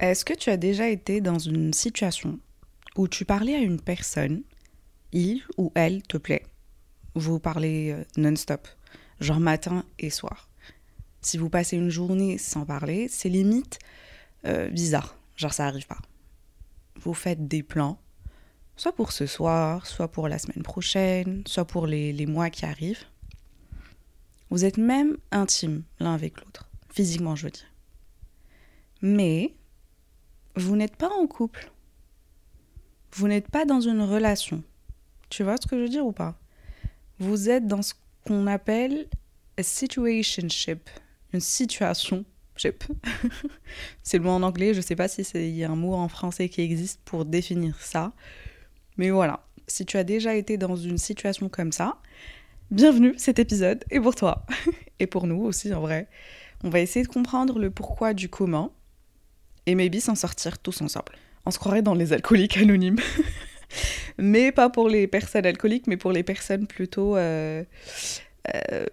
Est-ce que tu as déjà été dans une situation où tu parlais à une personne, il ou elle te plaît, vous parlez euh, non-stop, genre matin et soir. Si vous passez une journée sans parler, c'est limite euh, bizarre, genre ça arrive pas. Vous faites des plans, soit pour ce soir, soit pour la semaine prochaine, soit pour les, les mois qui arrivent. Vous êtes même intimes l'un avec l'autre, physiquement je veux dire. Mais vous n'êtes pas en couple. Vous n'êtes pas dans une relation. Tu vois ce que je veux dire ou pas? Vous êtes dans ce qu'on appelle a situationship, une situation. c'est le mot en anglais, je sais pas si il y a un mot en français qui existe pour définir ça. Mais voilà, si tu as déjà été dans une situation comme ça, bienvenue, cet épisode est pour toi. Et pour nous aussi en vrai. On va essayer de comprendre le pourquoi du comment et maybe s'en sortir tous ensemble. On se croirait dans les alcooliques anonymes. mais pas pour les personnes alcooliques, mais pour les personnes plutôt, euh, euh,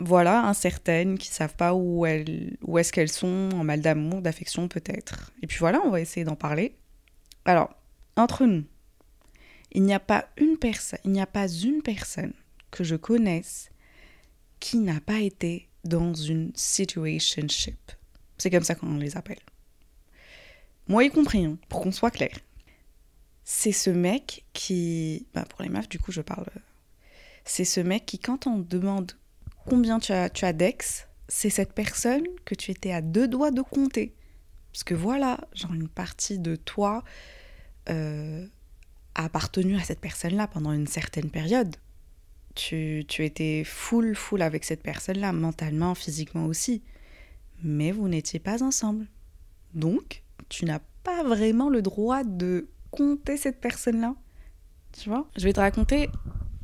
voilà, incertaines, qui savent pas où, elles, où est-ce qu'elles sont, en mal d'amour, d'affection peut-être. Et puis voilà, on va essayer d'en parler. Alors, entre nous, il n'y a pas une personne, il n'y a pas une personne que je connaisse qui n'a pas été dans une situationship. C'est comme ça qu'on les appelle moi y compris, hein, pour qu'on soit clair. C'est ce mec qui, bah pour les meufs, du coup, je parle. C'est ce mec qui, quand on demande combien tu as, tu as d'ex, c'est cette personne que tu étais à deux doigts de compter. Parce que voilà, genre une partie de toi euh, a appartenu à cette personne-là pendant une certaine période. Tu, tu étais full, full avec cette personne-là, mentalement, physiquement aussi. Mais vous n'étiez pas ensemble. Donc, tu n'as pas vraiment le droit de compter cette personne-là. Tu vois? Je vais te raconter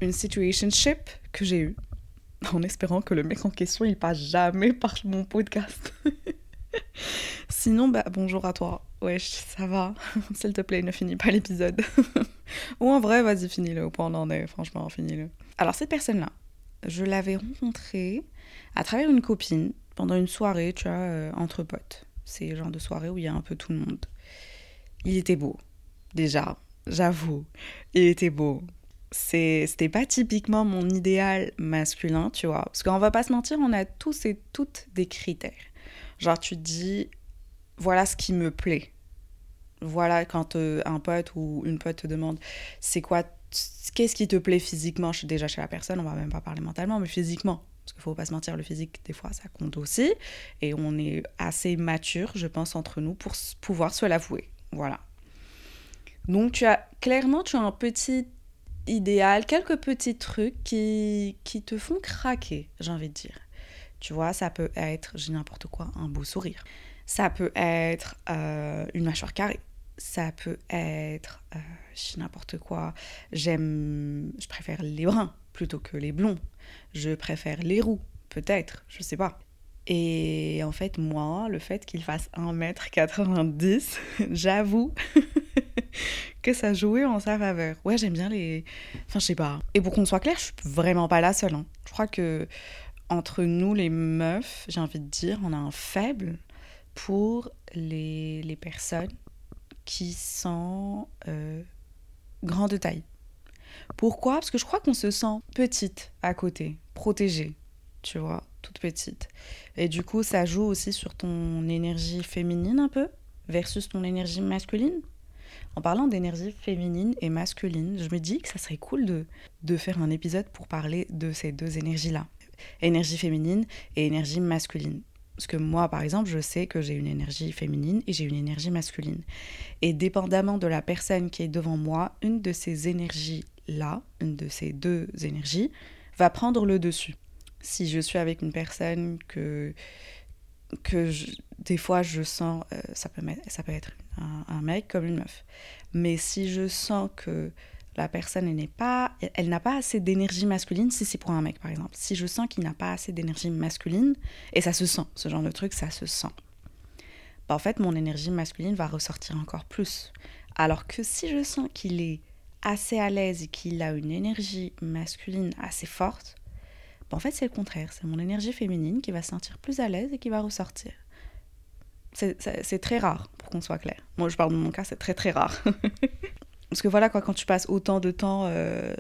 une situationship que j'ai eue, en espérant que le mec en question, il passe jamais par mon podcast. Sinon, bah bonjour à toi. Wesh, ça va? S'il te plaît, ne finis pas l'épisode. Ou en vrai, vas-y, finis-le. Au point on en est, franchement, finis-le. Alors, cette personne-là, je l'avais rencontrée à travers une copine pendant une soirée, tu vois, euh, entre potes. C'est le genre de soirée où il y a un peu tout le monde. Il était beau, déjà, j'avoue. Il était beau. C'était pas typiquement mon idéal masculin, tu vois. Parce qu'on va pas se mentir, on a tous et toutes des critères. Genre, tu te dis, voilà ce qui me plaît. Voilà, quand euh, un pote ou une pote te demande, c'est quoi, qu'est-ce qui te plaît physiquement? Déjà chez la personne, on va même pas parler mentalement, mais physiquement. Parce qu'il faut pas se mentir, le physique, des fois, ça compte aussi. Et on est assez mature, je pense, entre nous pour pouvoir se l'avouer. Voilà. Donc, tu as clairement, tu as un petit idéal, quelques petits trucs qui, qui te font craquer, j'ai envie de dire. Tu vois, ça peut être, j'ai n'importe quoi, un beau sourire. Ça peut être euh, une mâchoire carrée. Ça peut être, euh, j'ai n'importe quoi. J'aime, je préfère les bruns plutôt que les blonds je préfère les roues, peut-être, je sais pas. Et en fait, moi, le fait qu'il fasse 1m90, j'avoue que ça jouait en sa faveur. Ouais, j'aime bien les. Enfin, je sais pas. Et pour qu'on soit clair, je suis vraiment pas la seule. Hein. Je crois que entre nous, les meufs, j'ai envie de dire, on a un faible pour les, les personnes qui sont euh, grandes de taille. Pourquoi? Parce que je crois qu'on se sent petite à côté, protégée, tu vois, toute petite. Et du coup, ça joue aussi sur ton énergie féminine un peu versus ton énergie masculine. En parlant d'énergie féminine et masculine, je me dis que ça serait cool de, de faire un épisode pour parler de ces deux énergies-là. Énergie féminine et énergie masculine. Parce que moi, par exemple, je sais que j'ai une énergie féminine et j'ai une énergie masculine. Et dépendamment de la personne qui est devant moi, une de ces énergies là, une de ces deux énergies, va prendre le dessus. Si je suis avec une personne que, que des fois je sens, euh, ça, peut, ça peut être un, mec comme une meuf, mais si je sens que la personne n'est pas, elle n'a pas assez d'énergie masculine, si c'est pour un mec par exemple, si je sens qu'il n'a pas assez d'énergie masculine, et ça se sent, ce genre de truc, ça se sent. Bah, en fait, mon énergie masculine va ressortir encore plus. Alors que si je sens qu'il est assez à l'aise et qu'il a une énergie masculine assez forte, bah, en fait, c'est le contraire. C'est mon énergie féminine qui va se sentir plus à l'aise et qui va ressortir. C'est très rare, pour qu'on soit clair. Moi, je parle de mon cas, c'est très très rare. Parce que voilà, quoi, quand tu passes autant de temps euh,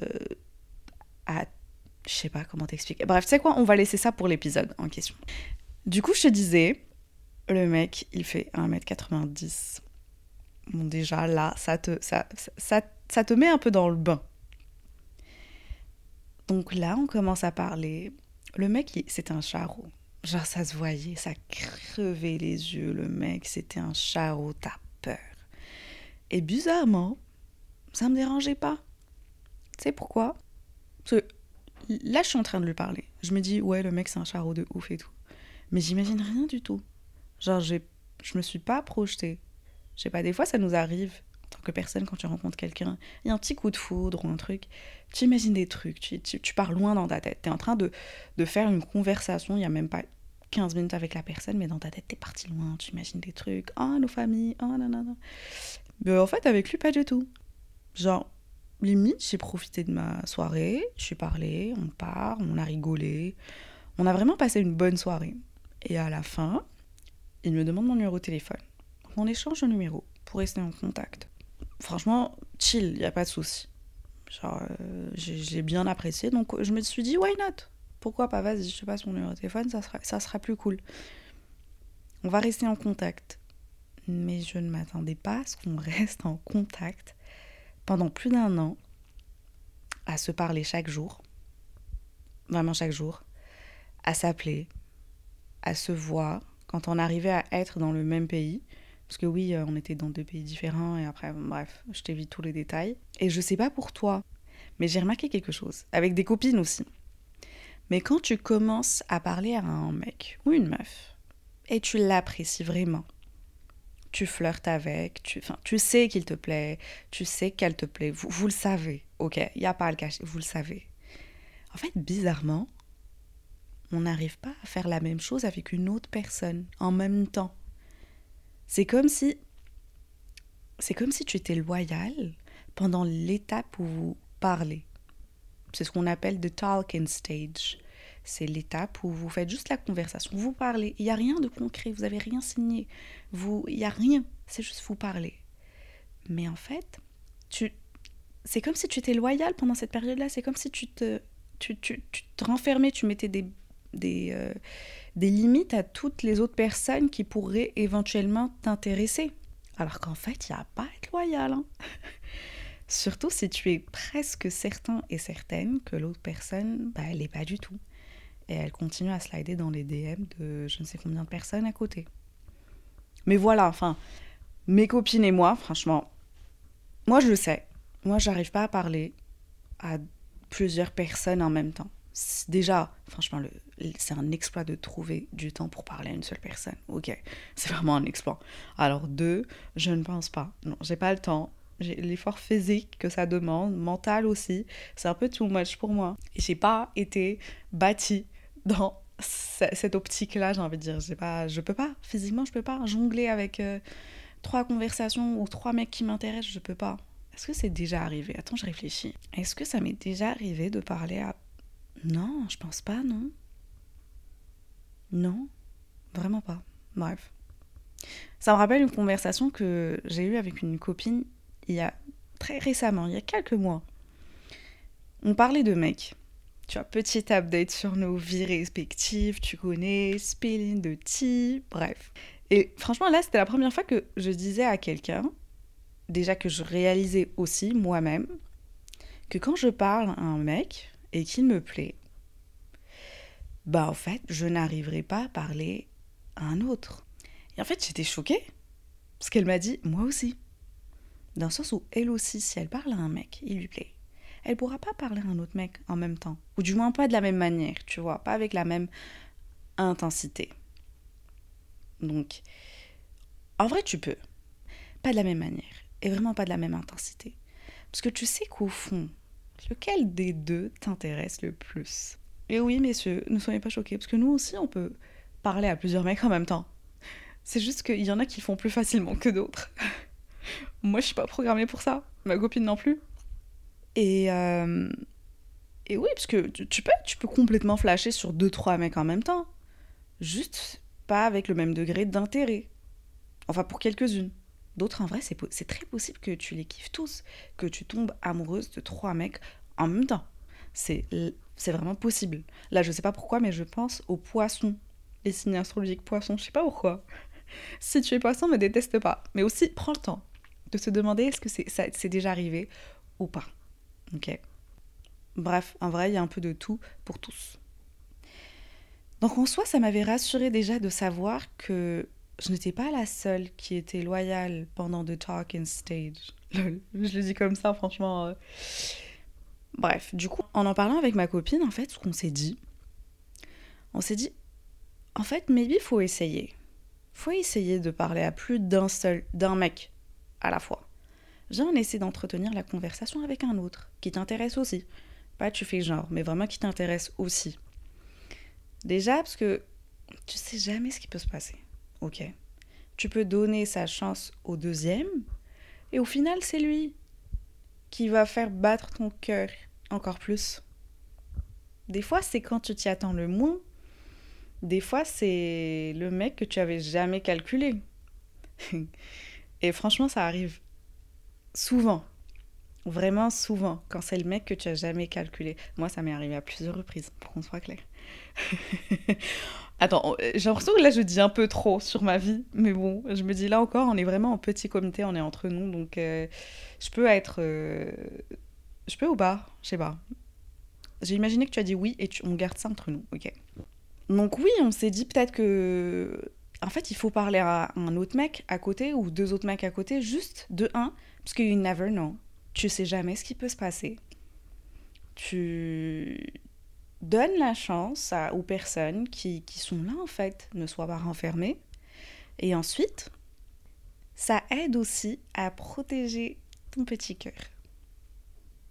à. Je sais pas comment t'expliquer. Bref, tu sais quoi, on va laisser ça pour l'épisode en question. Du coup, je te disais, le mec, il fait 1m90. Bon, déjà, là, ça te, ça, ça te met un peu dans le bain. Donc là, on commence à parler. Le mec, c'était un charreau. Genre, ça se voyait, ça crevait les yeux. Le mec, c'était un charreau, t'as peur. Et bizarrement, ça me dérangeait pas. Tu sais pourquoi? Parce que là, je suis en train de lui parler. Je me dis, ouais, le mec, c'est un charreau de ouf et tout. Mais j'imagine rien du tout. Genre, je me suis pas projetée. Je sais pas, des fois, ça nous arrive, tant que personne, quand tu rencontres quelqu'un, il y a un petit coup de foudre ou un truc, tu imagines des trucs, tu, tu, pars loin dans ta tête. Tu es en train de, de faire une conversation, il y a même pas 15 minutes avec la personne, mais dans ta tête, tu es parti loin, tu imagines des trucs, oh, nos familles, oh, nanana. Mais en fait, avec lui, pas du tout. Genre, limite, j'ai profité de ma soirée, je suis parlé, on part, on a rigolé, on a vraiment passé une bonne soirée. Et à la fin, il me demande mon numéro de téléphone. On échange le numéro pour rester en contact. Franchement, chill, il n'y a pas de souci. Genre, euh, j'ai bien apprécié, donc je me suis dit, why not? Pourquoi pas, vas-y, je te passe mon numéro de téléphone, ça sera, ça sera plus cool. On va rester en contact. Mais je ne m'attendais pas à ce qu'on reste en contact pendant plus d'un an, à se parler chaque jour, vraiment chaque jour, à s'appeler, à se voir, quand on arrivait à être dans le même pays. Parce que oui, euh, on était dans deux pays différents et après, bref, je t'évite tous les détails. Et je sais pas pour toi, mais j'ai remarqué quelque chose, avec des copines aussi. Mais quand tu commences à parler à un mec ou une meuf, et tu l'apprécies vraiment, tu flirtes avec, tu, sais qu'il te plaît, tu sais qu'elle te plaît, vous, vous le savez, ok, il n'y a pas à le cacher, vous le savez. En fait, bizarrement, on n'arrive pas à faire la même chose avec une autre personne en même temps. C'est comme si c'est comme si tu étais loyal pendant l'étape où vous parlez. C'est ce qu'on appelle the talking stage. C'est l'étape où vous faites juste la conversation, vous parlez. Il n'y a rien de concret, vous n'avez rien signé. Vous, il n'y a rien, c'est juste vous parler. Mais en fait, tu, c'est comme si tu étais loyal pendant cette période-là. C'est comme si tu te, tu, tu, tu te renfermais, tu mettais des des, euh, des limites à toutes les autres personnes qui pourraient éventuellement t'intéresser. Alors qu'en fait, il n'y a pas à être loyal. Hein. Surtout si tu es presque certain et certaine que l'autre personne, bah, elle n'est pas du tout. Et elle continue à slider dans les DM de je ne sais combien de personnes à côté. Mais voilà, enfin, mes copines et moi, franchement, moi je le sais. Moi, j'arrive pas à parler à plusieurs personnes en même temps déjà, franchement, c'est un exploit de trouver du temps pour parler à une seule personne. Ok, c'est vraiment un exploit. Alors, deux, je ne pense pas. Non, j'ai pas le temps. J'ai l'effort physique que ça demande, mental aussi. C'est un peu too much pour moi. J'ai pas été bâtie dans cette optique-là, j'ai envie de dire. J'ai pas, je peux pas, physiquement, je peux pas jongler avec euh, trois conversations ou trois mecs qui m'intéressent, je peux pas. Est-ce que c'est déjà arrivé? Attends, je réfléchis. Est-ce que ça m'est déjà arrivé de parler à non, je pense pas, non. Non, vraiment pas. Bref. Ça me rappelle une conversation que j'ai eue avec une copine il y a très récemment, il y a quelques mois. On parlait de mecs. Tu vois, petit update sur nos vies respectives, tu connais, spilling de tea, bref. Et franchement, là, c'était la première fois que je disais à quelqu'un, déjà que je réalisais aussi moi-même, que quand je parle à un mec, et qu'il me plaît, bah en fait, je n'arriverai pas à parler à un autre. Et en fait, j'étais choquée, parce qu'elle m'a dit, moi aussi. Dans le sens où elle aussi, si elle parle à un mec, il lui plaît, elle pourra pas parler à un autre mec en même temps. Ou du moins pas de la même manière, tu vois, pas avec la même intensité. Donc, en vrai, tu peux. Pas de la même manière. Et vraiment pas de la même intensité. Parce que tu sais qu'au fond, lequel des deux t'intéresse le plus? Et oui, messieurs, ne soyez pas choqués, parce que nous aussi, on peut parler à plusieurs mecs en même temps. C'est juste qu'il y en a qui le font plus facilement que d'autres. Moi, je suis pas programmée pour ça. Ma copine non plus. Et, euh, et oui, parce que tu, peux, tu peux complètement flasher sur deux, trois mecs en même temps. Juste pas avec le même degré d'intérêt. Enfin, pour quelques-unes. D'autres, en vrai, c'est très possible que tu les kiffes tous, que tu tombes amoureuse de trois mecs en même temps. C'est vraiment possible. Là, je sais pas pourquoi, mais je pense aux poissons. Les signes astrologiques poissons, je sais pas pourquoi. si tu es poisson, me déteste pas. Mais aussi, prends le temps de se demander est-ce que c'est déjà arrivé ou pas? Ok Bref, en vrai, il y a un peu de tout pour tous. Donc en soi, ça m'avait rassuré déjà de savoir que je n'étais pas la seule qui était loyale pendant The Talking Stage. je le dis comme ça, franchement. Euh. Bref, du coup, en en parlant avec ma copine, en fait, ce qu'on s'est dit, on s'est dit, en fait, maybe faut essayer. faut essayer de parler à plus d'un seul, d'un mec à la fois. Viens, on essaie d'entretenir la conversation avec un autre qui t'intéresse aussi. Pas tu fais genre, mais vraiment qui t'intéresse aussi. Déjà, parce que tu sais jamais ce qui peut se passer. Ok. Tu peux donner sa chance au deuxième, et au final, c'est lui qui va faire battre ton cœur encore plus. Des fois, c'est quand tu t'y attends le moins. Des fois, c'est le mec que tu avais jamais calculé. et franchement, ça arrive souvent. Vraiment souvent, quand c'est le mec que tu as jamais calculé. Moi, ça m'est arrivé à plusieurs reprises, pour qu'on soit clair. Attends, euh, j'ai l'impression que là, je dis un peu trop sur ma vie, mais bon, je me dis là encore, on est vraiment en petit comité, on est entre nous, donc euh, je peux être. Euh, je peux ou pas? Je sais pas. J'ai imaginé que tu as dit oui et on garde ça entre nous, ok. Donc, oui, on s'est dit peut-être que. En fait, il faut parler à un autre mec à côté ou deux autres mecs à côté, juste de un, parce que you never know. Tu sais jamais ce qui peut se passer. Tu donne la chance aux personnes qui, sont là, en fait, ne soient pas renfermées. Et ensuite, ça aide aussi à protéger ton petit cœur.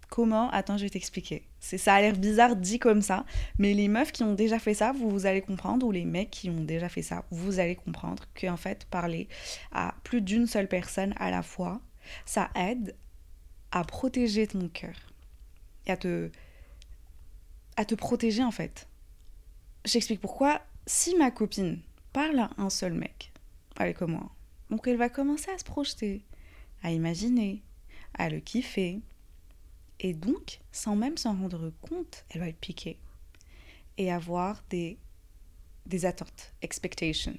Comment? Attends, je vais t'expliquer. C'est ça a l'air bizarre dit comme ça, mais les meufs qui ont déjà fait ça, vous, vous allez comprendre, ou les mecs qui ont déjà fait ça, vous allez comprendre qu'en fait, parler à plus d'une seule personne à la fois, ça aide à protéger ton cœur et à te à te protéger en fait. J'explique pourquoi. Si ma copine parle à un seul mec, avec moi, donc elle va commencer à se projeter, à imaginer, à le kiffer. Et donc, sans même s'en rendre compte, elle va être piquée. Et avoir des, des attentes, expectations,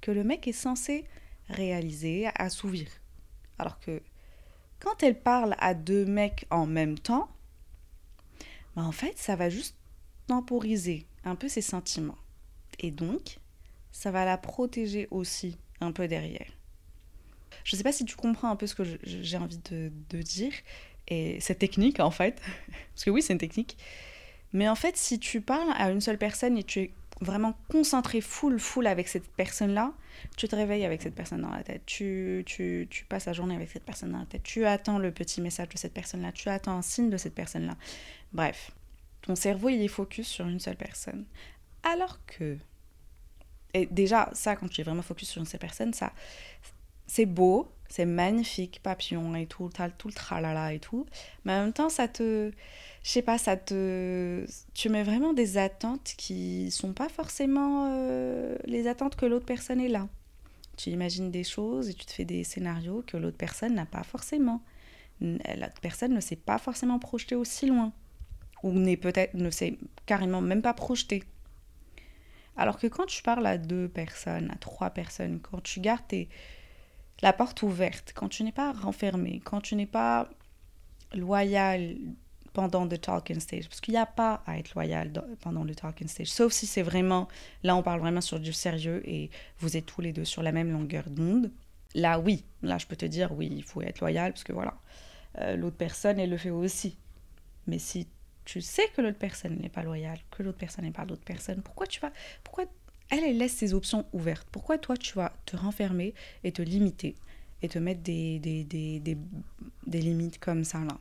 que le mec est censé réaliser, assouvir. Alors que quand elle parle à deux mecs en même temps, bah, en fait, ça va juste temporiser un peu ses sentiments. Et donc, ça va la protéger aussi un peu derrière. Je ne sais pas si tu comprends un peu ce que j'ai envie de, dire, et cette technique en fait, parce que oui, c'est une technique. Mais en fait, si tu parles à une seule personne et tu vraiment concentré full, full avec cette personne-là, tu te réveilles avec cette personne dans la tête, tu, tu, tu, passes la journée avec cette personne dans la tête, tu attends le petit message de cette personne-là, tu attends un signe de cette personne-là. Bref, ton cerveau, il est focus sur une seule personne. Alors que... Et déjà, ça, quand tu es vraiment focus sur une seule personne, ça, c'est beau, c'est magnifique, papillon et tout, tout le tralala et tout. Mais en même temps, ça te je sais pas, ça te. Tu mets vraiment des attentes qui sont pas forcément euh, les attentes que l'autre personne est là. Tu imagines des choses et tu te fais des scénarios que l'autre personne n'a pas forcément. L'autre personne ne s'est pas forcément projetée aussi loin. Ou n'est peut-être ne s'est carrément même pas projetée. Alors que quand tu parles à deux personnes, à trois personnes, quand tu gardes la porte ouverte, quand tu n'es pas renfermé, quand tu n'es pas loyal pendant le talking stage. Parce qu'il n'y a pas à être loyal pendant le talking stage. Sauf si c'est vraiment, là on parle vraiment sur du sérieux et vous êtes tous les deux sur la même longueur d'onde. Là oui, là je peux te dire oui, il faut être loyal parce que voilà, euh, l'autre personne elle le fait aussi. Mais si tu sais que l'autre personne n'est pas loyale, que l'autre personne n'est pas l'autre personne, pourquoi tu vas. Pourquoi elle, elle laisse ses options ouvertes Pourquoi toi, tu vas te renfermer et te limiter et te mettre des, des, des, des, limites comme ça là?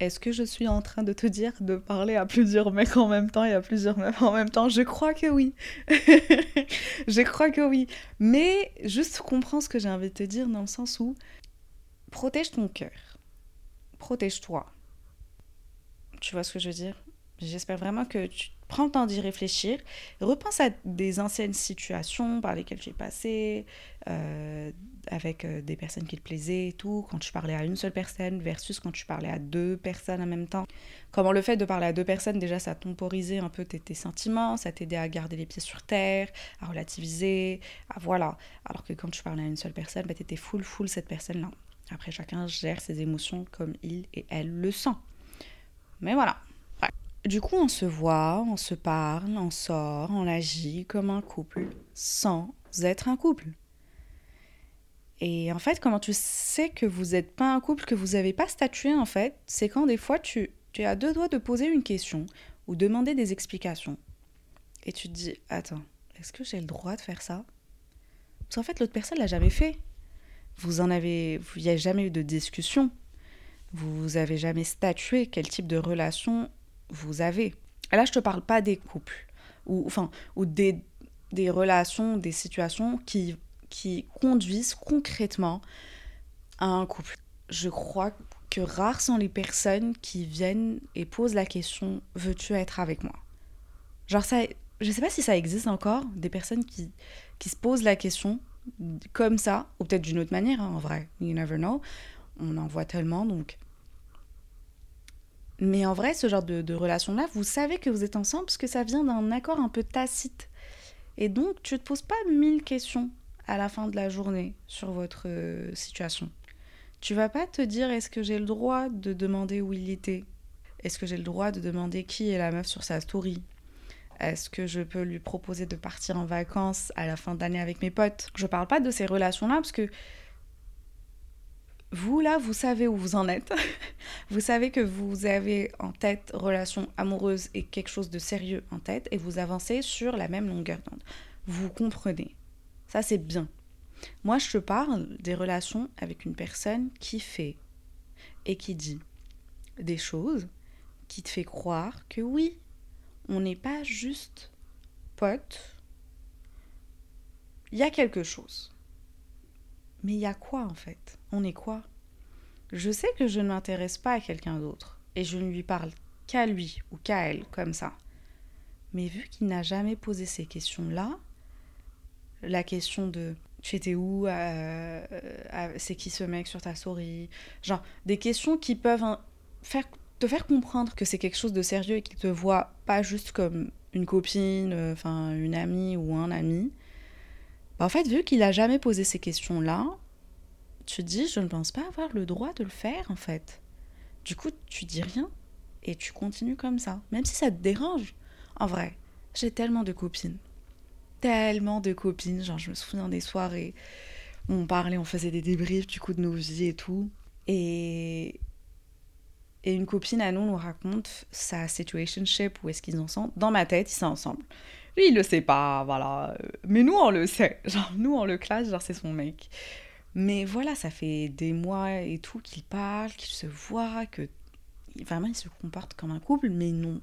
Est-ce que je suis en train de te dire de parler à plusieurs mecs en même temps et à plusieurs meufs en même temps? Je crois que oui. je crois que oui. Mais juste comprends ce que j'ai envie de te dire dans le sens où protège ton cœur. Protège-toi. Tu vois ce que je veux dire? J'espère vraiment que tu prends le temps d'y réfléchir. Repense à des anciennes situations par lesquelles es passé, euh, avec euh, des personnes qui te plaisaient et tout, quand tu parlais à une seule personne versus quand tu parlais à deux personnes en même temps. Comment le fait de parler à deux personnes, déjà, ça temporisait un peu tes, sentiments, ça t'aidait à garder les pieds sur terre, à relativiser, à voilà. Alors que quand tu parlais à une seule personne, bah, tu étais full, full cette personne-là. Après, chacun gère ses émotions comme il et elle le sent. Mais voilà. Du coup, on se voit, on se parle, on sort, on agit comme un couple sans être un couple. Et en fait, comment tu sais que vous n'êtes pas un couple, que vous n'avez pas statué, en fait, c'est quand des fois tu, tu as deux doigts de poser une question ou demander des explications. Et tu te dis, attends, est-ce que j'ai le droit de faire ça? Parce qu'en fait, l'autre personne l'a jamais fait. Vous en avez, il n'y a jamais eu de discussion. Vous avez jamais statué quel type de relation vous avez. Là, je te parle pas des couples ou enfin ou des, des relations, des situations qui qui conduisent concrètement à un couple. Je crois que rares sont les personnes qui viennent et posent la question veux-tu être avec moi? Genre ça je sais pas si ça existe encore des personnes qui qui se posent la question comme ça ou peut-être d'une autre manière hein, en vrai, you never know. On en voit tellement donc mais en vrai, ce genre de, de relation-là, vous savez que vous êtes ensemble parce que ça vient d'un accord un peu tacite. Et donc, tu ne te poses pas mille questions à la fin de la journée sur votre euh, situation. Tu vas pas te dire est-ce que j'ai le droit de demander où il était? Est-ce que j'ai le droit de demander qui est la meuf sur sa story? Est-ce que je peux lui proposer de partir en vacances à la fin d'année avec mes potes? Je parle pas de ces relations-là parce que vous, là, vous savez où vous en êtes. vous savez que vous avez en tête relation amoureuse et quelque chose de sérieux en tête et vous avancez sur la même longueur d'onde. Vous comprenez. Ça, c'est bien. Moi, je te parle des relations avec une personne qui fait et qui dit des choses qui te fait croire que oui, on n'est pas juste potes. Il y a quelque chose. Mais il y a quoi en fait? On est quoi? Je sais que je ne m'intéresse pas à quelqu'un d'autre et je ne lui parle qu'à lui ou qu'à elle comme ça. Mais vu qu'il n'a jamais posé ces questions-là, la question de tu étais où euh, euh, C'est qui ce mec sur ta souris? Genre des questions qui peuvent te faire comprendre que c'est quelque chose de sérieux et qu'il te voit pas juste comme une copine, euh, enfin une amie ou un ami, bah, en fait, vu qu'il a jamais posé ces questions-là, tu te dis, je ne pense pas avoir le droit de le faire, en fait. Du coup, tu dis rien et tu continues comme ça, même si ça te dérange. En vrai, j'ai tellement de copines. Tellement de copines. Genre, je me souviens des soirées où on parlait, on faisait des débriefs du coup de nos vies et tout. Et, et une copine à nous nous raconte sa situationship, où est-ce qu'ils en sont. Dans ma tête, ils sont ensemble. Lui, il le sait pas, voilà. Mais nous, on le sait. Genre, nous, on le classe, genre, c'est son mec. Mais voilà, ça fait des mois et tout qu'il parle, qu'il se voit, que vraiment, il se comporte comme un couple, mais non.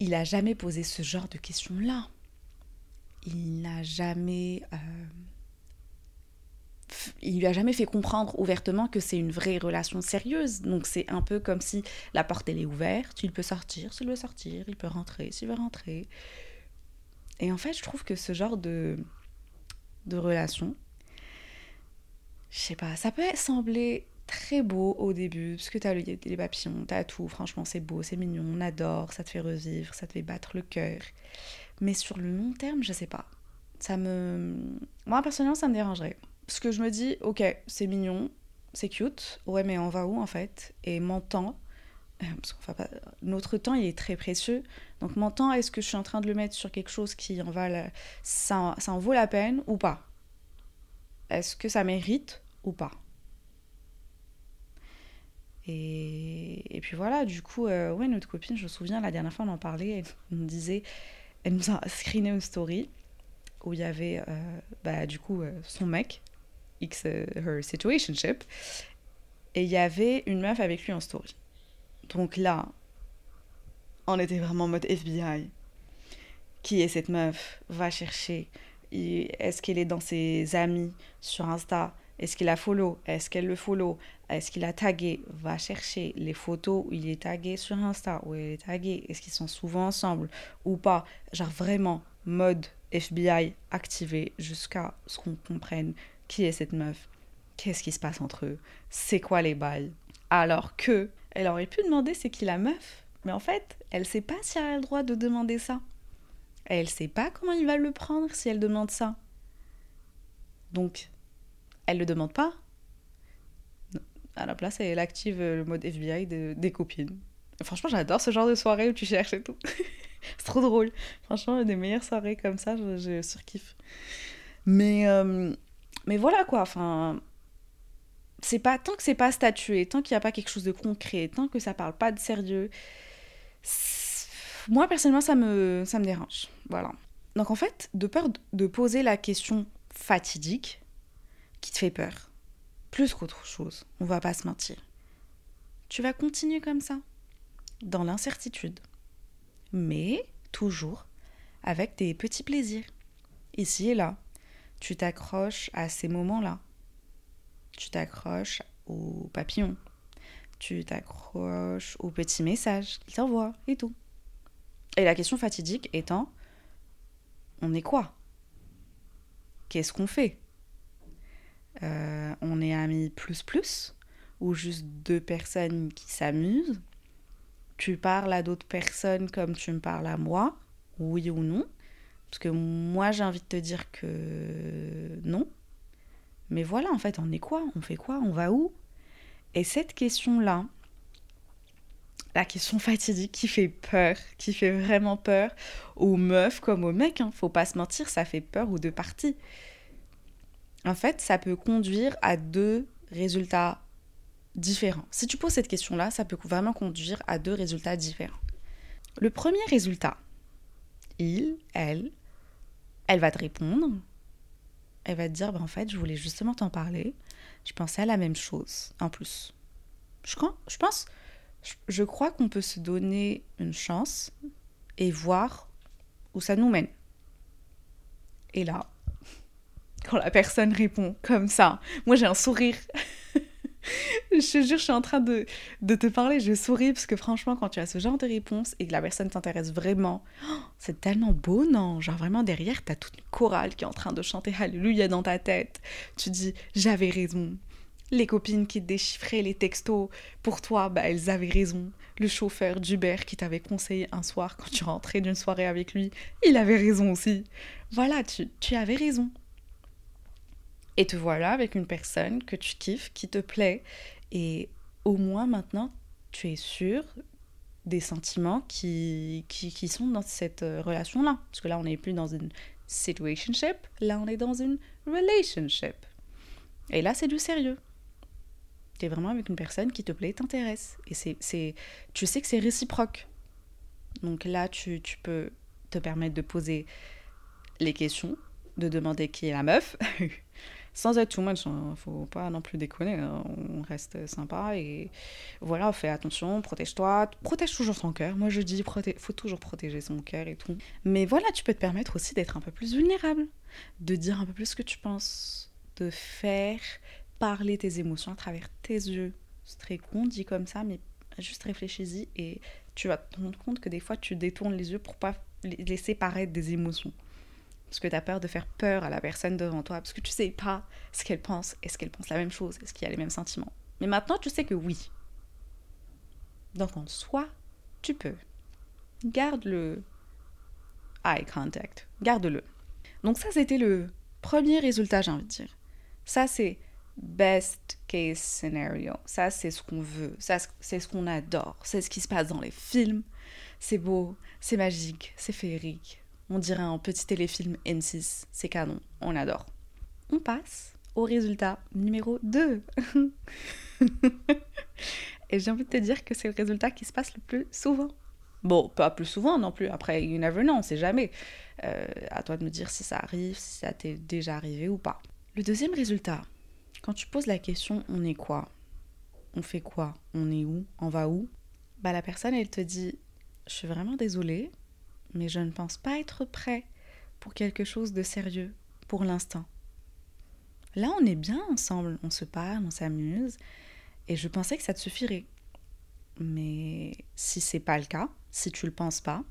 Il a jamais posé ce genre de questions-là. Il n'a jamais. Euh, il lui a jamais fait comprendre ouvertement que c'est une vraie relation sérieuse. Donc c'est un peu comme si la porte elle est ouverte, il peut sortir s'il veut sortir, il peut rentrer s'il veut rentrer. Et en fait, je trouve que ce genre de de relation, je sais pas, ça peut sembler très beau au début, parce que t'as les papillons, t'as tout, franchement c'est beau, c'est mignon, on adore, ça te fait revivre, ça te fait battre le cœur. Mais sur le long terme, je sais pas. Ça me... Moi personnellement, ça me dérangerait. Parce que je me dis, ok, c'est mignon, c'est cute, ouais, mais on va où en fait? Et mon temps, euh, parce qu'on notre temps, il est très précieux. Donc mon temps, est-ce que je suis en train de le mettre sur quelque chose qui en va, ça, en vaut la peine ou pas? Est-ce que ça mérite ou pas? Et, et puis voilà, du coup, euh, ouais, notre copine, je me souviens, la dernière fois, on en parlait, elle nous disait, elle nous a screené une story où il y avait, euh, bah, du coup, euh, son mec, X, euh, her situationship, et il y avait une meuf avec lui en story. Donc là, on était vraiment en mode FBI. Qui est cette meuf? Va chercher. Est-ce qu'elle est dans ses amis sur Insta? Est-ce qu'il a follow? Est-ce qu'elle le follow? Est-ce qu'il a tagué? Va chercher les photos où il est tagué sur Insta, où elle est taguée. Est-ce qu'ils sont souvent ensemble ou pas? Genre vraiment mode FBI activé jusqu'à ce qu'on comprenne qui est cette meuf, qu'est-ce qui se passe entre eux, c'est quoi les bails. Alors que elle aurait pu demander c'est qui la meuf, mais en fait, elle sait pas si elle a le droit de demander ça. Elle sait pas comment il va le prendre si elle demande ça. Donc, elle le demande pas. À la place, elle active euh, le mode FBI de- des copines. Franchement, j'adore ce genre de soirée où tu cherches et tout. c'est trop drôle. Franchement, des meilleures soirées comme ça, je, je surkiffe. Mais, euh, mais voilà quoi, enfin. C'est pas, tant que c'est pas statué, tant qu'il n'y a pas quelque chose de concret, tant que ça parle pas de sérieux, moi personnellement ça me, ça me dérange. Voilà. Donc en fait, de peur de poser la question fatidique qui te fait peur, plus qu'autre chose, on va pas se mentir. Tu vas continuer comme ça, dans l'incertitude, mais toujours avec des petits plaisirs. Ici et là, tu t'accroches à ces moments-là. Tu t'accroches aux papillons. Tu t'accroches aux petits messages qu'il t'envoie et tout. Et la question fatidique étant on est quoi? Qu'est-ce qu'on fait? Euh, On est amis plus plus Ou juste deux personnes qui s'amusent? Tu parles à d'autres personnes comme tu me parles à moi? Oui ou non? Parce que moi j'ai envie de te dire que non. Mais voilà, en fait, on est quoi? On fait quoi? On va où? Et cette question-là, la question fatidique qui fait peur, qui fait vraiment peur aux meufs comme aux mecs, hein, faut pas se mentir, ça fait peur aux deux parties. En fait, ça peut conduire à deux résultats différents. Si tu poses cette question-là, ça peut vraiment conduire à deux résultats différents. Le premier résultat, il, elle, elle va te répondre elle va te dire, bah, en fait, je voulais justement t'en parler. Je pensais à la même chose, en plus. Je, je pense, je, je crois qu'on peut se donner une chance et voir où ça nous mène. Et là, quand la personne répond comme ça, moi j'ai un sourire. je te jure, je suis en train de, de te parler, je souris parce que franchement, quand tu as ce genre de réponse et que la personne t'intéresse vraiment, oh, c'est tellement beau, non? Genre vraiment derrière, t'as toute une chorale qui est en train de chanter Alléluia dans ta tête. Tu dis, j'avais raison. Les copines qui déchiffraient les textos, pour toi, bah, elles avaient raison. Le chauffeur d'Uber qui t'avait conseillé un soir quand tu rentrais d'une soirée avec lui, il avait raison aussi. Voilà, tu, tu avais raison. Et te voilà avec une personne que tu kiffes, qui te plaît, et au moins maintenant, tu es sûr des sentiments qui, qui, sont dans cette euh, relation-là. Parce que là, on n'est plus dans une situationship, là, on est dans une relationship. Et là, c'est du sérieux. Tu es vraiment avec une personne qui te plaît, t'intéresse. Et c'est, tu sais que c'est réciproque. Donc là, tu, tu peux te permettre de poser les questions, de demander qui est la meuf, sans être too much. Hein. Faut pas non plus déconner. hein. On reste sympa et voilà, fais attention, protège-toi, protège toujours ton cœur. Moi, je dis, proté- faut toujours protéger son cœur et tout. Mais voilà, tu peux te permettre aussi d'être un peu plus vulnérable, de dire un peu plus ce que tu penses, de faire parler tes émotions à travers tes yeux. C'est très con dit comme ça, mais juste réfléchis-y et tu vas te rendre compte que des fois tu détournes les yeux pour pas les- laisser paraître des émotions. Parce que tu as peur de faire peur à la personne devant toi, parce que tu sais pas ce qu'elle pense. Est-ce qu'elle pense la même chose Est-ce qu'il y a les mêmes sentiments Mais maintenant, tu sais que oui. Donc en soi, tu peux. Garde le eye contact. Garde-le. Donc ça, c'était le premier résultat, j'ai envie de dire. Ça, c'est best case scenario. Ça, c'est ce qu'on veut. Ça, c'est ce qu'on adore. C'est ce qui se passe dans les films. C'est beau, c'est magique, c'est féerique. On dirait un petit téléfilm N6. C'est canon. On adore. On passe au résultat numéro 2. Et j'ai envie de te dire que c'est le résultat qui se passe le plus souvent. Bon, pas plus souvent non plus. Après, you never know, on sait jamais. Euh, à toi de me dire si ça arrive, si ça t'est déjà arrivé ou pas. Le deuxième résultat, quand tu poses la question on est quoi? On fait quoi? On est où? On va où? Bah la personne elle te dit je suis vraiment désolée, mais je ne pense pas être prêt pour quelque chose de sérieux pour l'instant. Là, on est bien ensemble, on se parle, on s'amuse, et je pensais que ça te suffirait. Mais si c'est pas le cas, si tu le penses pas,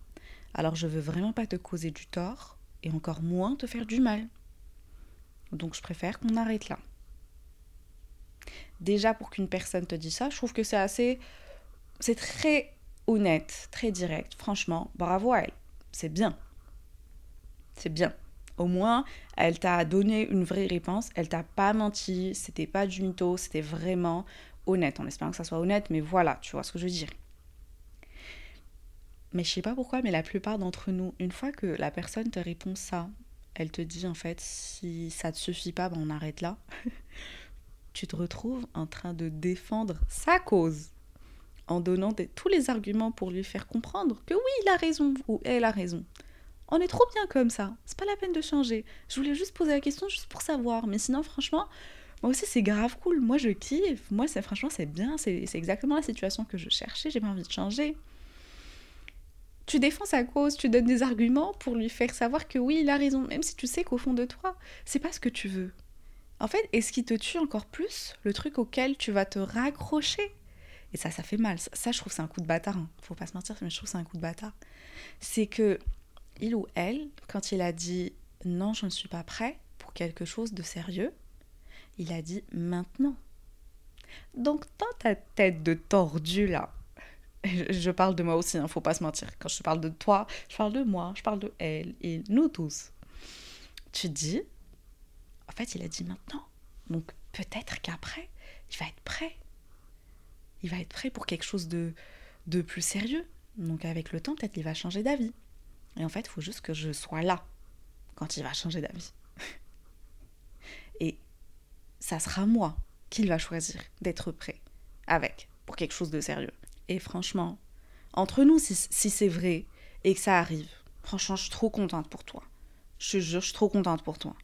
alors je veux vraiment pas te causer du tort et encore moins te faire du mal. Donc je préfère qu'on arrête là. Déjà pour qu'une personne te dise ça, je trouve que c'est assez c'est très honnête, très direct. Franchement, bravo à elle. C'est bien. C'est bien. Au moins, elle t'a donné une vraie réponse, elle t'a pas menti, c'était pas du mytho, c'était vraiment honnête, en espérant que ça soit honnête, mais voilà, tu vois ce que je veux dire. Mais je sais pas pourquoi, mais la plupart d'entre nous, une fois que la personne te répond ça, elle te dit en fait, si ça te suffit pas, ben on arrête là. tu te retrouves en train de défendre sa cause en donnant tous les arguments pour lui faire comprendre que oui, il a raison ou elle a raison. On est trop bien comme ça, c'est pas la peine de changer. Je voulais juste poser la question juste pour savoir, mais sinon franchement, moi aussi c'est grave cool, moi je kiffe, moi c'est franchement c'est bien, c'est exactement la situation que je cherchais, j'ai pas envie de changer. Tu défends sa cause, tu donnes des arguments pour lui faire savoir que oui, il a raison, même si tu sais qu'au fond de toi, c'est pas ce que tu veux. En fait, et ce qui te tue encore plus, le truc auquel tu vas te raccrocher, et ça, ça fait mal. Ça, je trouve c'est un coup de bâtard. Hein. Faut pas se mentir, mais je trouve c'est un coup de bâtard. C'est que il ou elle, quand il a dit non, je ne suis pas prêt pour quelque chose de sérieux, il a dit maintenant. Donc dans ta tête de tordu là, je parle de moi aussi, hein, faut pas se mentir. Quand je parle de toi, je parle de moi, je parle de elle et nous tous. Tu dis, en fait, il a dit maintenant. Donc peut-être qu'après, il va être prêt il va être prêt pour quelque chose de, de plus sérieux. Donc avec le temps, peut-être il va changer d'avis. Et en fait, il faut juste que je sois là quand il va changer d'avis. Et ça sera moi qu'il va choisir d'être prêt avec pour quelque chose de sérieux. Et franchement, entre nous, si, si c'est vrai et que ça arrive, franchement, je suis trop contente pour toi. Je te jure, je suis trop contente pour toi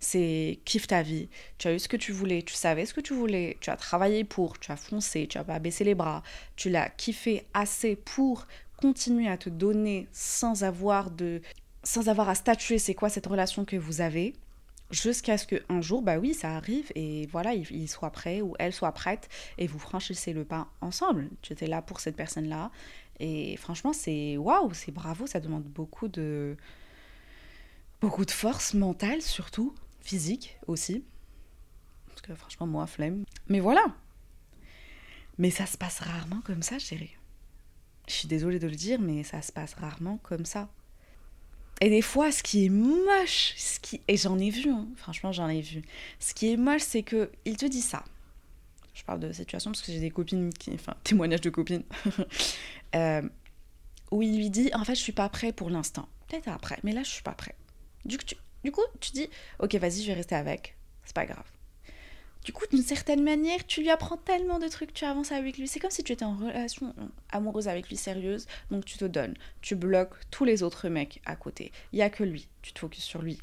c'est kiffe ta vie, tu as eu ce que tu voulais, tu savais ce que tu voulais, tu as travaillé pour, tu as foncé, tu as pas baissé les bras, tu l'as kiffé assez pour continuer à te donner sans avoir de sans avoir à statuer c'est quoi cette relation que vous avez jusqu'à ce qu'un jour, bah oui, ça arrive et voilà, il, soit prêt ou elle soit prête et vous franchissez le pas ensemble. Tu étais là pour cette personne-là et franchement, c'est waouh, c'est bravo, ça demande beaucoup de beaucoup de force mentale surtout physique aussi. Parce que franchement, moi, flemme. Mais voilà. Mais ça se passe rarement comme ça, chérie. Je suis désolée de le dire, mais ça se passe rarement comme ça. Et des fois, ce qui est moche, ce qui... et j'en ai vu, hein. franchement, j'en ai vu. Ce qui est moche, c'est que il te dit ça. Je parle de situation parce que j'ai des copines qui. Enfin, témoignages de copines. Euh, où il lui dit En fait, je suis pas prêt pour l'instant. Peut-être après, mais là, je suis pas prêt. Du tu, du coup, tu dis, ok, vas-y, je vais rester avec. C'est pas grave. Du coup, d'une certaine manière, tu lui apprends tellement de trucs, tu avances avec lui. C'est comme si tu étais en relation amoureuse avec lui, sérieuse. Donc tu te donnes, tu bloques tous les autres mecs à côté. Il y a que lui. Tu te focuses sur lui.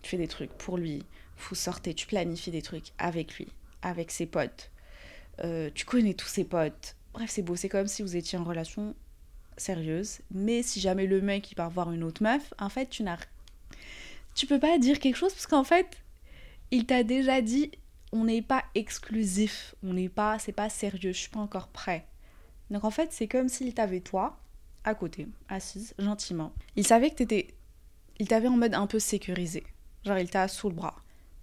Tu fais des trucs pour lui. Vous sortez, tu planifies des trucs avec lui, avec ses potes. Euh, tu connais tous ses potes. Bref, c'est beau. C'est comme si vous étiez en relation sérieuse. Mais si jamais le mec il part voir une autre meuf, en fait, tu n'as tu peux pas dire quelque chose parce qu'en fait, il t'a déjà dit on n'est pas exclusif, on n'est pas, c'est pas sérieux, je suis pas encore prêt. Donc en fait, c'est comme s'il t'avait toi à côté, assise gentiment. Il savait que t'étais, il t'avait en mode un peu sécurisé, genre il t'a sous le bras.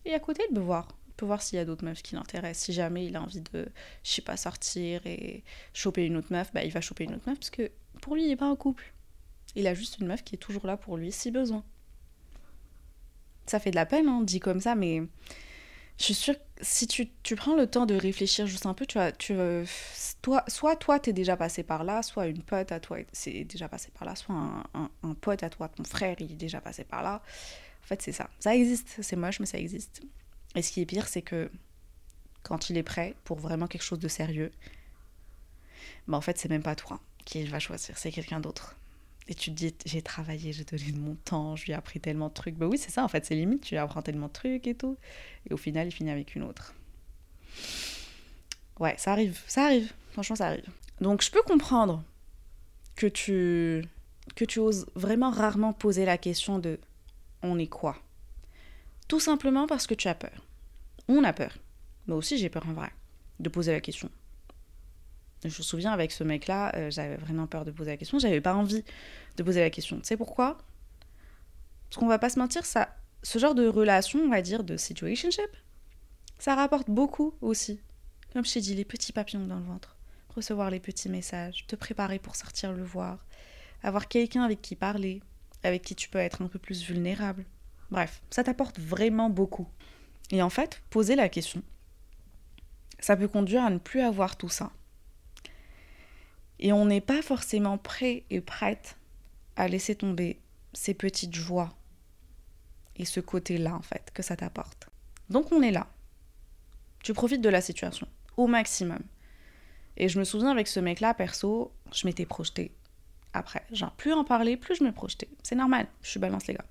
Et à côté, il peut voir, il peut voir s'il y a d'autres meufs qui l'intéressent. Si jamais il a envie de, je sais pas, sortir et choper une autre meuf, bah il va choper une autre meuf parce que pour lui, il n'est pas un couple. Il a juste une meuf qui est toujours là pour lui si besoin ça fait de la peine, hein, dit comme ça, mais je suis sûre que si tu, prends le temps de réfléchir juste un peu, tu vas, tu, toi, soit toi, t'es déjà passé par là, soit une pote à toi, c'est déjà passé par là, soit un, un, pote à toi, ton frère, il est déjà passé par là. En fait, c'est ça. Ça existe, c'est moche, mais ça existe. Et ce qui est pire, c'est que quand il est prêt pour vraiment quelque chose de sérieux, bah en fait, c'est même pas toi qui va choisir, c'est quelqu'un d'autre. Et tu te dis, j'ai travaillé, j'ai donné de mon temps, je lui ai appris tellement de trucs. Bah oui, c'est ça, en fait, c'est limite, tu lui apprends tellement de trucs et tout. Et au final, il finit avec une autre. Ouais, ça arrive, ça arrive, franchement, ça arrive. Donc, je peux comprendre que tu, que tu oses vraiment rarement poser la question de on est quoi? Tout simplement parce que tu as peur. On a peur. Moi aussi, j'ai peur en vrai de poser la question. Je me souviens avec ce mec-là, euh, j'avais vraiment peur de poser la question. J'avais pas envie de poser la question. Tu sais pourquoi? Parce qu'on va pas se mentir, ça, ce genre de relation, on va dire, de situationship, ça rapporte beaucoup aussi. Comme je t'ai dit, les petits papillons dans le ventre. Recevoir les petits messages, te préparer pour sortir le voir, avoir quelqu'un avec qui parler, avec qui tu peux être un peu plus vulnérable. Bref, ça t'apporte vraiment beaucoup. Et en fait, poser la question, ça peut conduire à ne plus avoir tout ça. Et on n'est pas forcément prêt et prête à laisser tomber ces petites joies et ce côté-là, en fait, que ça t'apporte. Donc on est là. Tu profites de la situation au maximum. Et je me souviens avec ce mec-là, perso, je m'étais projetée après. Genre, plus en parler, plus je me projetais. C'est normal, je suis balance, les gars.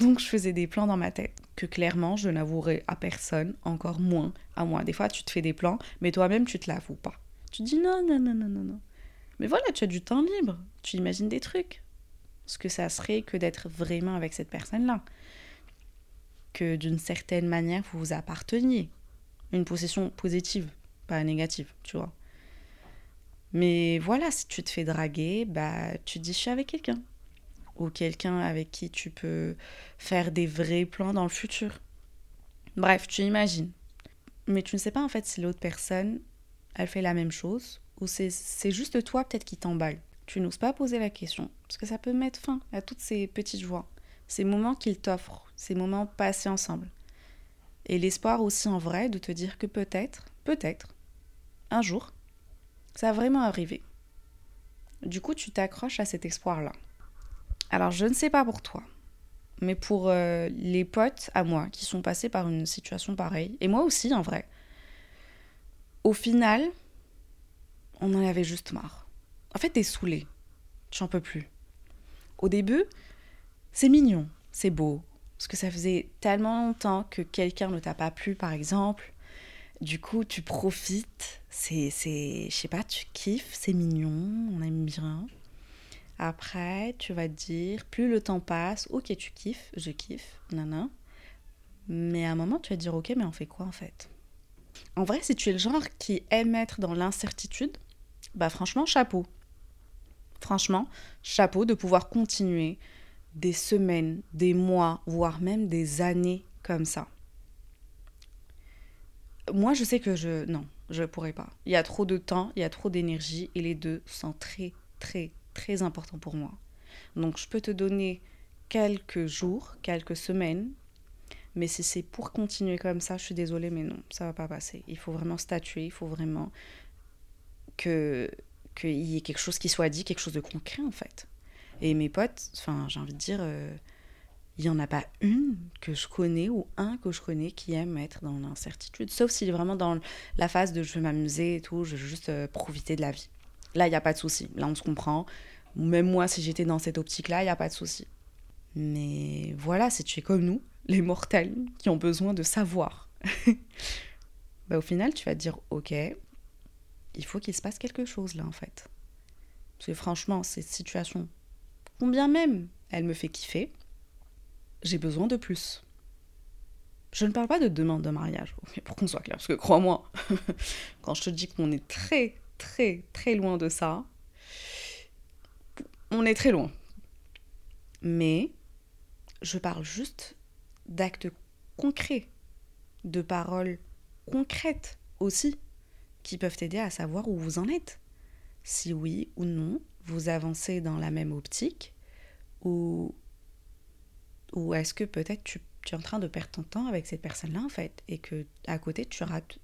Donc, je faisais des plans dans ma tête que clairement, je n'avouerais à personne, encore moins à moi. Des fois, tu te fais des plans, mais toi-même, tu te l'avoues pas. Tu dis non, non, non, non, non, non. Mais voilà, tu as du temps libre. Tu imagines des trucs. Ce que ça serait que d'être vraiment avec cette personne-là. Que d'une certaine manière, vous vous apparteniez. Une possession positive, pas négative, tu vois. Mais voilà, si tu te fais draguer, bah, tu te dis je suis avec quelqu'un. Ou quelqu'un avec qui tu peux faire des vrais plans dans le futur. Bref, tu imagines. Mais tu ne sais pas en fait si l'autre personne, elle fait la même chose c'est juste toi peut-être qui t'emballe. Tu n'oses pas poser la question parce que ça peut mettre fin à toutes ces petites joies, ces moments qu'il t'offre, ces moments passés ensemble. Et l'espoir aussi en vrai de te dire que peut-être, peut-être, un jour, ça va vraiment arriver. Du coup, tu t'accroches à cet espoir-là. Alors, je ne sais pas pour toi, mais pour euh, les potes à moi qui sont passés par une situation pareille, et moi aussi en vrai, au final, on en avait juste marre. En fait, t'es saoulé. N'en peux plus. Au début, c'est mignon, c'est beau, parce que ça faisait tellement longtemps que quelqu'un ne t'a pas plu, par exemple, du coup, tu profites, c'est, c'est, je sais pas, tu kiffes, c'est mignon, on aime bien. Après, tu vas te dire, plus le temps passe, ok, tu kiffes, je kiffe, nana. Mais à un moment, tu vas te dire, ok, mais on fait quoi en fait? En vrai, si tu es le genre qui aime être dans l'incertitude, bah franchement, chapeau. Franchement, chapeau de pouvoir continuer des semaines, des mois, voire même des années comme ça moi, je sais que je. Non, je pourrais pas. Il y a trop de temps, il y a trop d'énergie et les deux sont très, très, très importants pour moi. Donc, je peux te donner quelques jours, quelques semaines, mais si c'est pour continuer comme ça, je suis désolée, mais non, ça va pas passer. Il faut vraiment statuer, il faut vraiment que qu'il y ait quelque chose qui soit dit, quelque chose de concret en fait. Et mes potes, enfin, j'ai envie de dire. Euh, il n'y en a pas une que je connais ou un que je connais qui aime être dans l'incertitude, sauf s'il est vraiment dans la phase de je veux m'amuser et tout, je veux juste euh, profiter de la vie. Là, il n'y a pas de souci. Là, on se comprend. Même moi, si j'étais dans cette optique-là, il n'y a pas de souci. Mais voilà, si tu es comme nous, les mortels qui ont besoin de savoir, bah, au final, tu vas te dire ok, il faut qu'il se passe quelque chose là en fait. Parce que franchement, cette situation, combien même elle me fait kiffer, j'ai besoin de plus. Je ne parle pas de demande de mariage, pour qu'on soit clair, parce que crois-moi, quand je te dis qu'on est très, très, très loin de ça, on est très loin. Mais je parle juste d'actes concrets, de paroles concrètes aussi, qui peuvent t'aider à savoir où vous en êtes. Si oui ou non, vous avancez dans la même optique, ou ou est-ce que peut-être tu, es en train de perdre ton temps avec cette personne-là, en fait, et que à côté, tu rates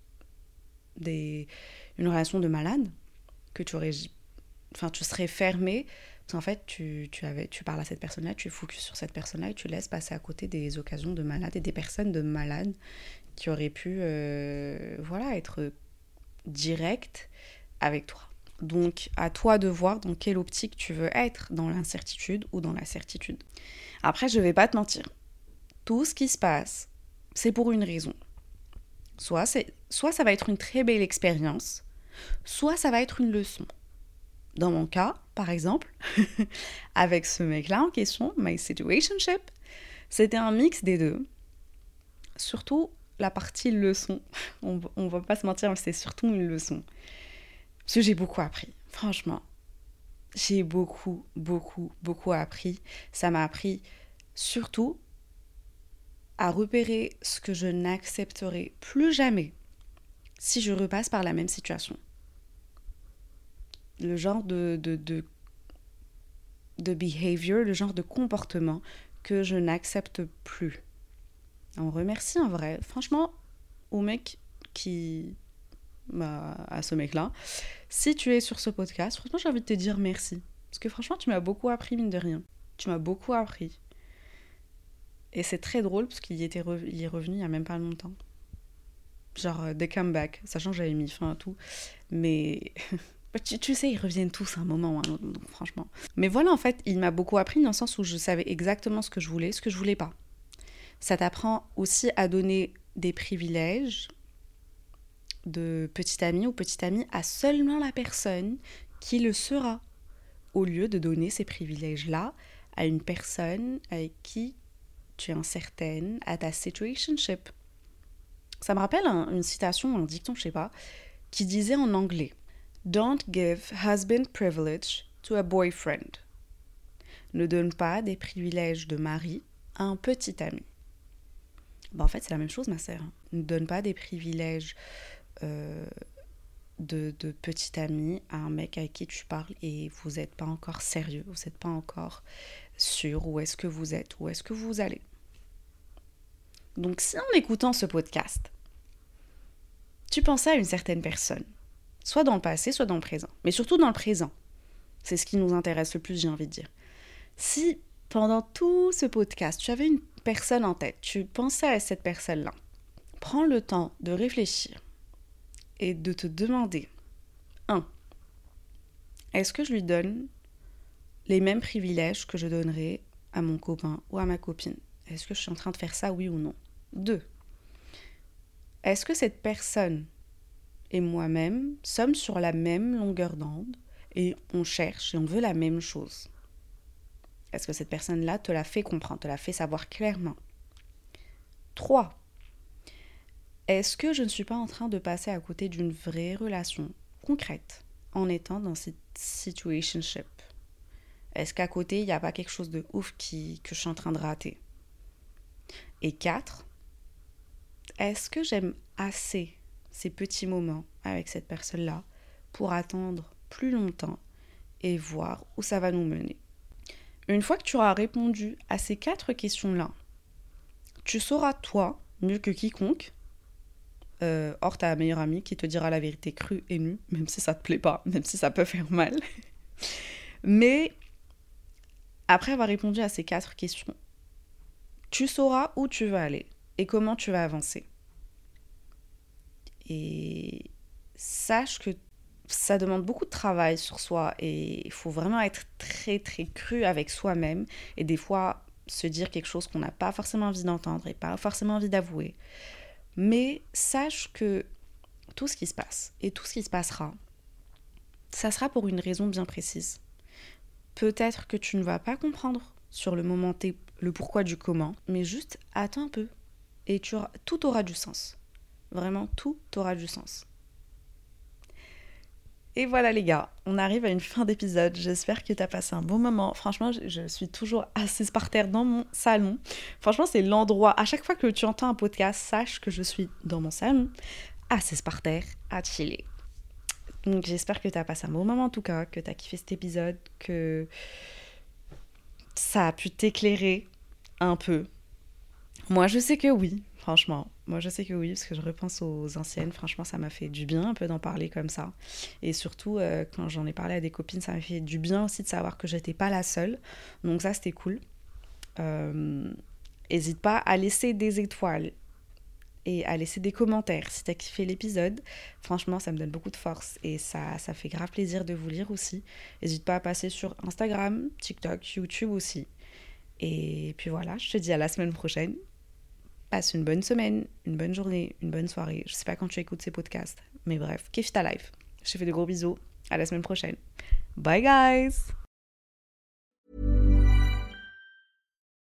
des, une relation de malade, que tu aurais. Enfin, tu serais fermé, parce qu'en fait, tu, tu, avais, tu parles à cette personne-là, tu focuses sur cette personne-là, et tu laisses passer à côté des occasions de malade et des personnes de malades qui auraient pu, euh, voilà, être directes avec toi. Donc, à toi de voir dans quelle optique tu veux être, dans l'incertitude ou dans la certitude. Après, je vais pas te mentir. Tout ce qui se passe, c'est pour une raison. Soit, soit ça va être une très belle expérience, soit ça va être une leçon. Dans mon cas, par exemple, avec ce mec-là en question, My Situationship, c'était un mix des deux. Surtout la partie leçon. On, on va pas se mentir, c'est surtout une leçon. Parce que j'ai beaucoup appris, franchement. J'ai beaucoup, beaucoup, beaucoup appris. Ça m'a appris surtout à repérer ce que je n'accepterai plus jamais si je repasse par la même situation. Le genre de, de, de, de behavior, le genre de comportement que je n'accepte plus. On remercie en vrai, franchement, au mec qui. Bah, à ce mec-là. Si tu es sur ce podcast, franchement, j'ai envie de te dire merci. Parce que franchement, tu m'as beaucoup appris, mine de rien. Tu m'as beaucoup appris. Et c'est très drôle parce qu'il était est revenu il n'y a même pas longtemps. Genre euh, des comebacks, sachant que j'avais mis fin à tout. Mais tu, sais, ils reviennent tous à un moment, hein, donc, franchement. Mais voilà, en fait, il m'a beaucoup appris dans le sens où je savais exactement ce que je voulais, ce que je voulais pas. Ça t'apprend aussi à donner des privilèges de petit ami ou petite amie à seulement la personne qui le sera, au lieu de donner ces privilèges-là à une personne avec qui tu es incertaine, à ta situationship. Ça me rappelle une citation, un dicton, je sais pas, qui disait en anglais Don't give husband privilege to a boyfriend. Ne donne pas des privilèges de mari à un petit ami. Ben, en fait, c'est la même chose, ma sœur. Ne donne pas des privilèges euh, de, de petit ami à un mec avec qui tu parles et vous n'êtes pas encore sérieux, vous n'êtes pas encore sûr où est-ce que vous êtes, où est-ce que vous allez. Donc si en écoutant ce podcast, tu pensais à une certaine personne, soit dans le passé, soit dans le présent, mais surtout dans le présent, c'est ce qui nous intéresse le plus, j'ai envie de dire. Si pendant tout ce podcast, tu avais une personne en tête, tu pensais à cette personne-là, prends le temps de réfléchir et de te demander 1. Est-ce que je lui donne les mêmes privilèges que je donnerais à mon copain ou à ma copine? Est-ce que je suis en train de faire ça, oui ou non? 2. Est-ce que cette personne et moi-même sommes sur la même longueur d'onde et on cherche et on veut la même chose? Est-ce que cette personne-là te l'a fait comprendre, te l'a fait savoir clairement 3. Est-ce que je ne suis pas en train de passer à côté d'une vraie relation concrète en étant dans cette situationship? Est-ce qu'à côté, il n'y a pas quelque chose de ouf qui, que je suis en train de rater? Et 4. Est-ce que j'aime assez ces petits moments avec cette personne-là pour attendre plus longtemps et voir où ça va nous mener? Une fois que tu auras répondu à ces quatre questions-là, tu sauras, toi, mieux que quiconque, euh, or ta meilleure amie qui te dira la vérité crue et nue, même si ça te plaît pas, même si ça peut faire mal. Mais après avoir répondu à ces quatre questions, tu sauras où tu veux aller et comment tu vas avancer. Et sache que ça demande beaucoup de travail sur soi et il faut vraiment être très très cru avec soi-même et des fois se dire quelque chose qu'on n'a pas forcément envie d'entendre et pas forcément envie d'avouer. Mais sache que tout ce qui se passe et tout ce qui se passera, ça sera pour une raison bien précise. Peut-être que tu ne vas pas comprendre sur le moment T le pourquoi du comment, mais juste attends un peu et tu tout aura du sens. Vraiment, tout aura du sens. Et voilà les gars, on arrive à une fin d'épisode. J'espère que tu as passé un bon moment. Franchement, je suis toujours assise par terre dans mon salon. Franchement, c'est l'endroit. À chaque fois que tu entends un podcast, sache que je suis dans mon salon, assise par terre, à chiller. Donc j'espère que tu as passé un bon moment en tout cas, que tu as kiffé cet épisode, que ça a pu t'éclairer un peu. Moi, je sais que oui, franchement. Moi, je sais que oui, parce que je repense aux anciennes. Franchement, ça m'a fait du bien un peu d'en parler comme ça. Et surtout, euh, quand j'en ai parlé à des copines, ça m'a fait du bien aussi de savoir que j'étais pas la seule. Donc ça, c'était cool. Euh, Hésite pas à laisser des étoiles et à laisser des commentaires si tu as kiffé l'épisode. Franchement, ça me donne beaucoup de force et ça, ça fait grave plaisir de vous lire aussi. N'hésite pas à passer sur Instagram, TikTok, YouTube aussi. Et puis voilà, je te dis à la semaine prochaine. Passe une bonne semaine, une bonne journée, une bonne soirée. Je sais pas quand tu écoutes ces podcasts, mais bref, kiffe ta life. Je te fais de gros bisous. À la semaine prochaine. Bye guys!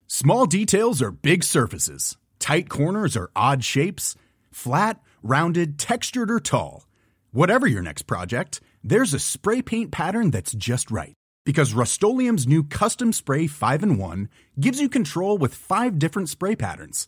Small details are big surfaces. Tight corners are odd shapes. Flat, rounded, textured, or tall. Whatever your next project, there's a spray paint pattern that's just right. Because Rust new Custom Spray 5 and 1 gives you control with five different spray patterns.